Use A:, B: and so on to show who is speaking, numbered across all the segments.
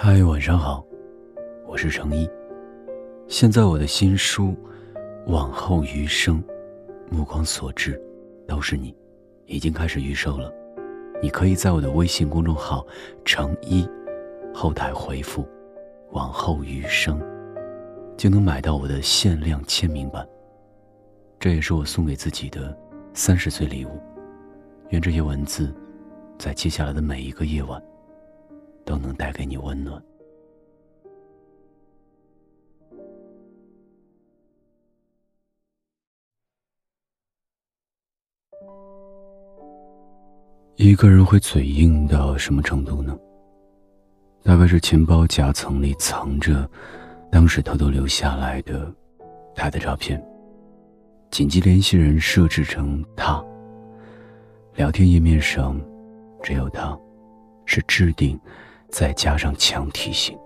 A: 嗨，晚上好，我是程一。现在我的新书《往后余生》，目光所至，都是你，已经开始预售了。你可以在我的微信公众号“程一”后台回复“往后余生”，就能买到我的限量签名版。这也是我送给自己的三十岁礼物。愿这些文字，在接下来的每一个夜晚。都能带给你温暖。一个人会嘴硬到什么程度呢？大概是钱包夹层里藏着当时偷偷留下来的他的照片，紧急联系人设置成他，聊天页面上只有他，是置顶。再加上强提醒，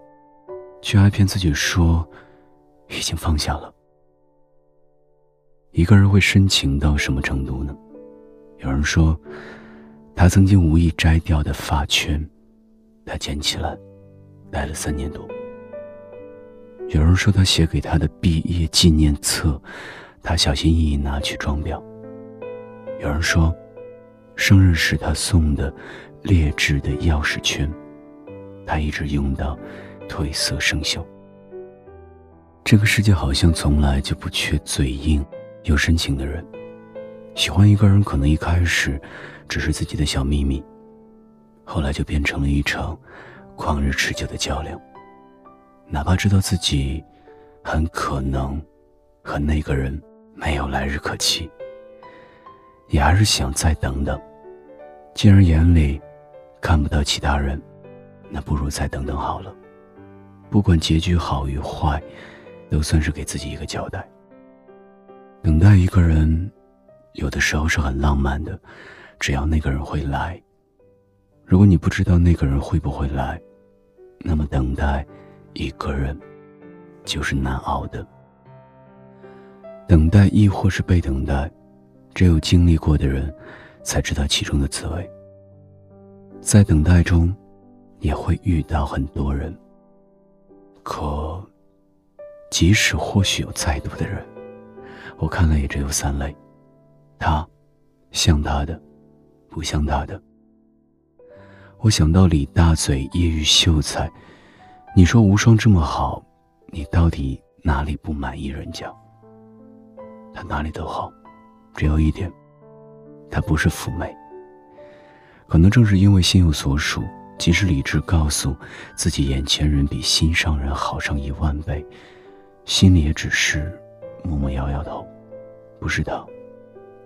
A: 却还骗自己说已经放下了。一个人会深情到什么程度呢？有人说，他曾经无意摘掉的发圈，他捡起来，戴了三年多。有人说，他写给他的毕业纪念册，他小心翼翼拿去装裱。有人说，生日时他送的劣质的钥匙圈。他一直用到褪色生锈。这个世界好像从来就不缺嘴硬又深情的人。喜欢一个人，可能一开始只是自己的小秘密，后来就变成了一场旷日持久的较量。哪怕知道自己很可能和那个人没有来日可期，也还是想再等等。既然眼里看不到其他人。那不如再等等好了，不管结局好与坏，都算是给自己一个交代。等待一个人，有的时候是很浪漫的，只要那个人会来。如果你不知道那个人会不会来，那么等待一个人就是难熬的。等待亦或是被等待，只有经历过的人才知道其中的滋味。在等待中。也会遇到很多人，可即使或许有再多的人，我看来也只有三类：他，像他的，不像他的。我想到李大嘴、叶玉秀才，你说无双这么好，你到底哪里不满意人家？他哪里都好，只有一点，他不是妩媚。可能正是因为心有所属。即使理智告诉自己眼前人比心上人好上一万倍，心里也只是默默摇摇头，不是他，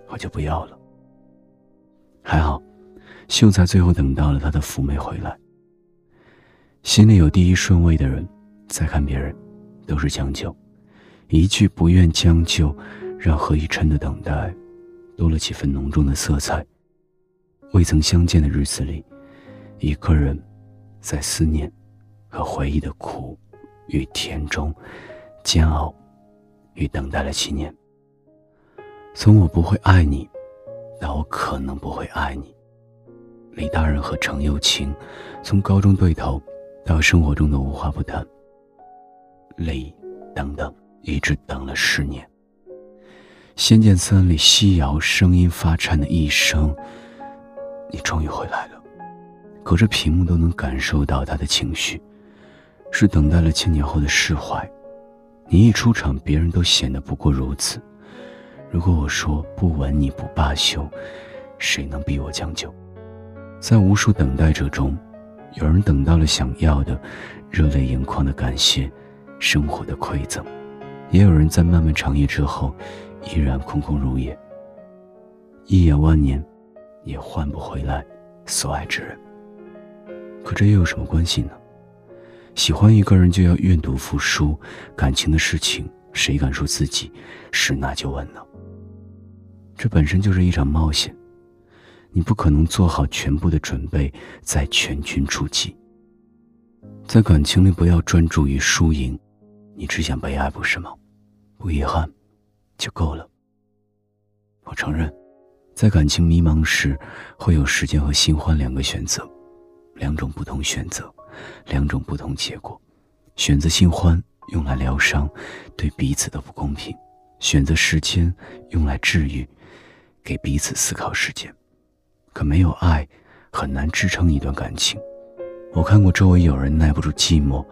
A: 我就不要了。还好，秀才最后等到了他的福妹回来。心里有第一顺位的人，再看别人，都是将就。一句不愿将就，让何以琛的等待多了几分浓重的色彩。未曾相见的日子里。一个人，在思念和回忆的苦与甜中煎熬与等待了七年。从我不会爱你，到我可能不会爱你。李大人和程又青，从高中对头到生活中的无话不谈。李，等等，一直等了十年。《仙剑三》里西瑶声音发颤的一声：“你终于回来了。”隔着屏幕都能感受到他的情绪，是等待了千年后的释怀。你一出场，别人都显得不过如此。如果我说不吻你不罢休，谁能逼我将就？在无数等待者中，有人等到了想要的，热泪盈眶的感谢，生活的馈赠；也有人在漫漫长夜之后，依然空空如也。一眼万年，也换不回来所爱之人。可这又有什么关系呢？喜欢一个人就要愿赌服输，感情的事情谁敢说自己十拿九稳呢？这本身就是一场冒险，你不可能做好全部的准备再全军出击。在感情里，不要专注于输赢，你只想被爱，不是吗？不遗憾，就够了。我承认，在感情迷茫时，会有时间和新欢两个选择。两种不同选择，两种不同结果：选择新欢用来疗伤，对彼此的不公平；选择时间用来治愈，给彼此思考时间。可没有爱，很难支撑一段感情。我看过周围有人耐不住寂寞，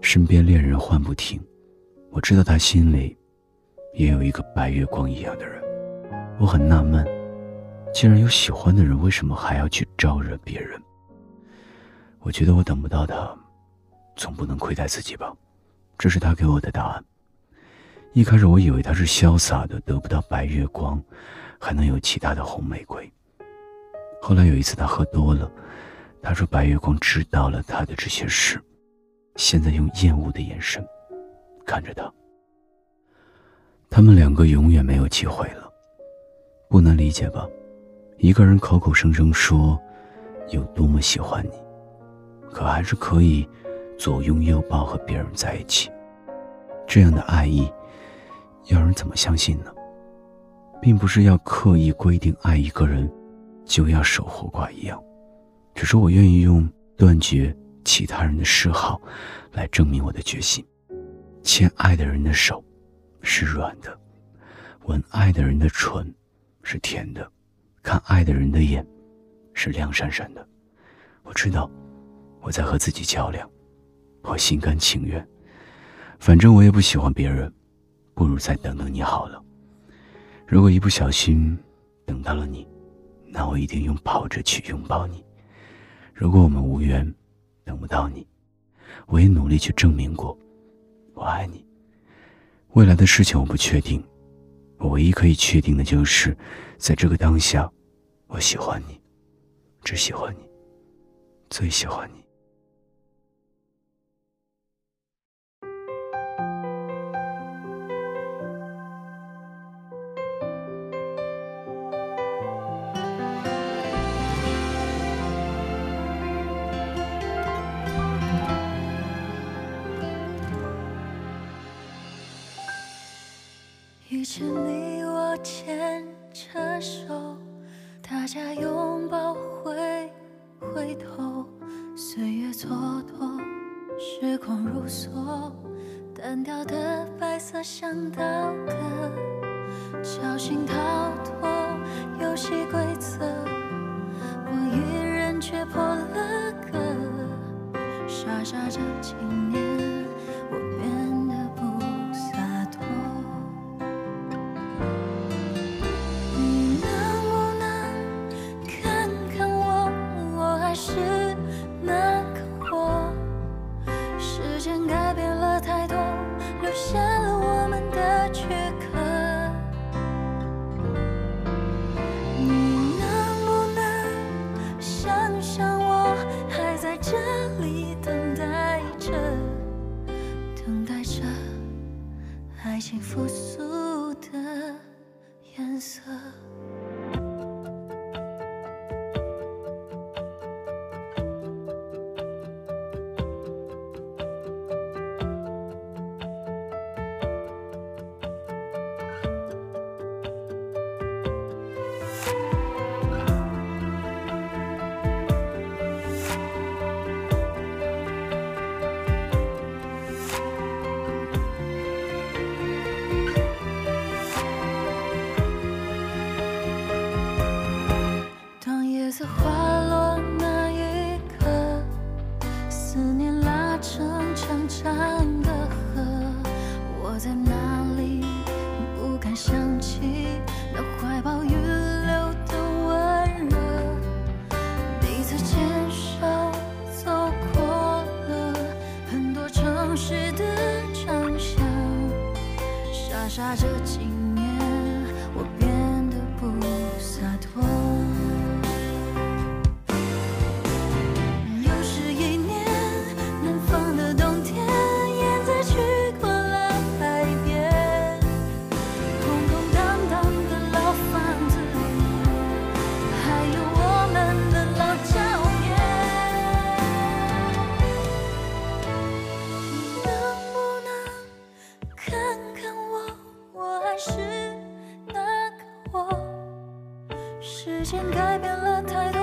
A: 身边恋人换不停。我知道他心里也有一个白月光一样的人。我很纳闷，既然有喜欢的人，为什么还要去招惹别人？我觉得我等不到他，总不能亏待自己吧。这是他给我的答案。一开始我以为他是潇洒的，得不到白月光，还能有其他的红玫瑰。后来有一次他喝多了，他说白月光知道了他的这些事，现在用厌恶的眼神看着他。他们两个永远没有机会了。不难理解吧？一个人口口声声说有多么喜欢你，可还是可以左拥右抱和别人在一起。这样的爱意，要人怎么相信呢？并不是要刻意规定爱一个人就要守活寡一样，只是我愿意用断绝其他人的嗜好来证明我的决心。牵爱的人的手是软的，吻爱的人的唇。是甜的，看爱的人的眼是亮闪闪的。我知道我在和自己较量，我心甘情愿。反正我也不喜欢别人，不如再等等你好了。如果一不小心等到了你，那我一定用跑着去拥抱你。如果我们无缘，等不到你，我也努力去证明过我爱你。未来的事情我不确定。我唯一可以确定的就是，在这个当下，我喜欢你，只喜欢你，最喜欢你。
B: 是你，我牵着手，大家拥抱，回回头，岁月蹉跎，时光如梭，单调的白色像刀割，侥幸逃脱游戏规则，我一人却破了格，傻傻这几年。时间改变了太多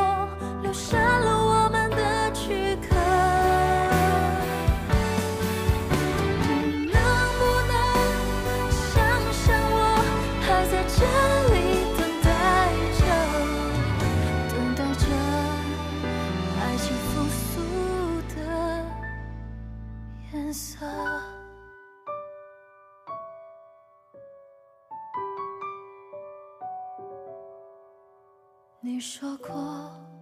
B: 留下了我们的躯壳。你能不能想想我还在这里等待着？等待着爱情复苏的颜色？你说过，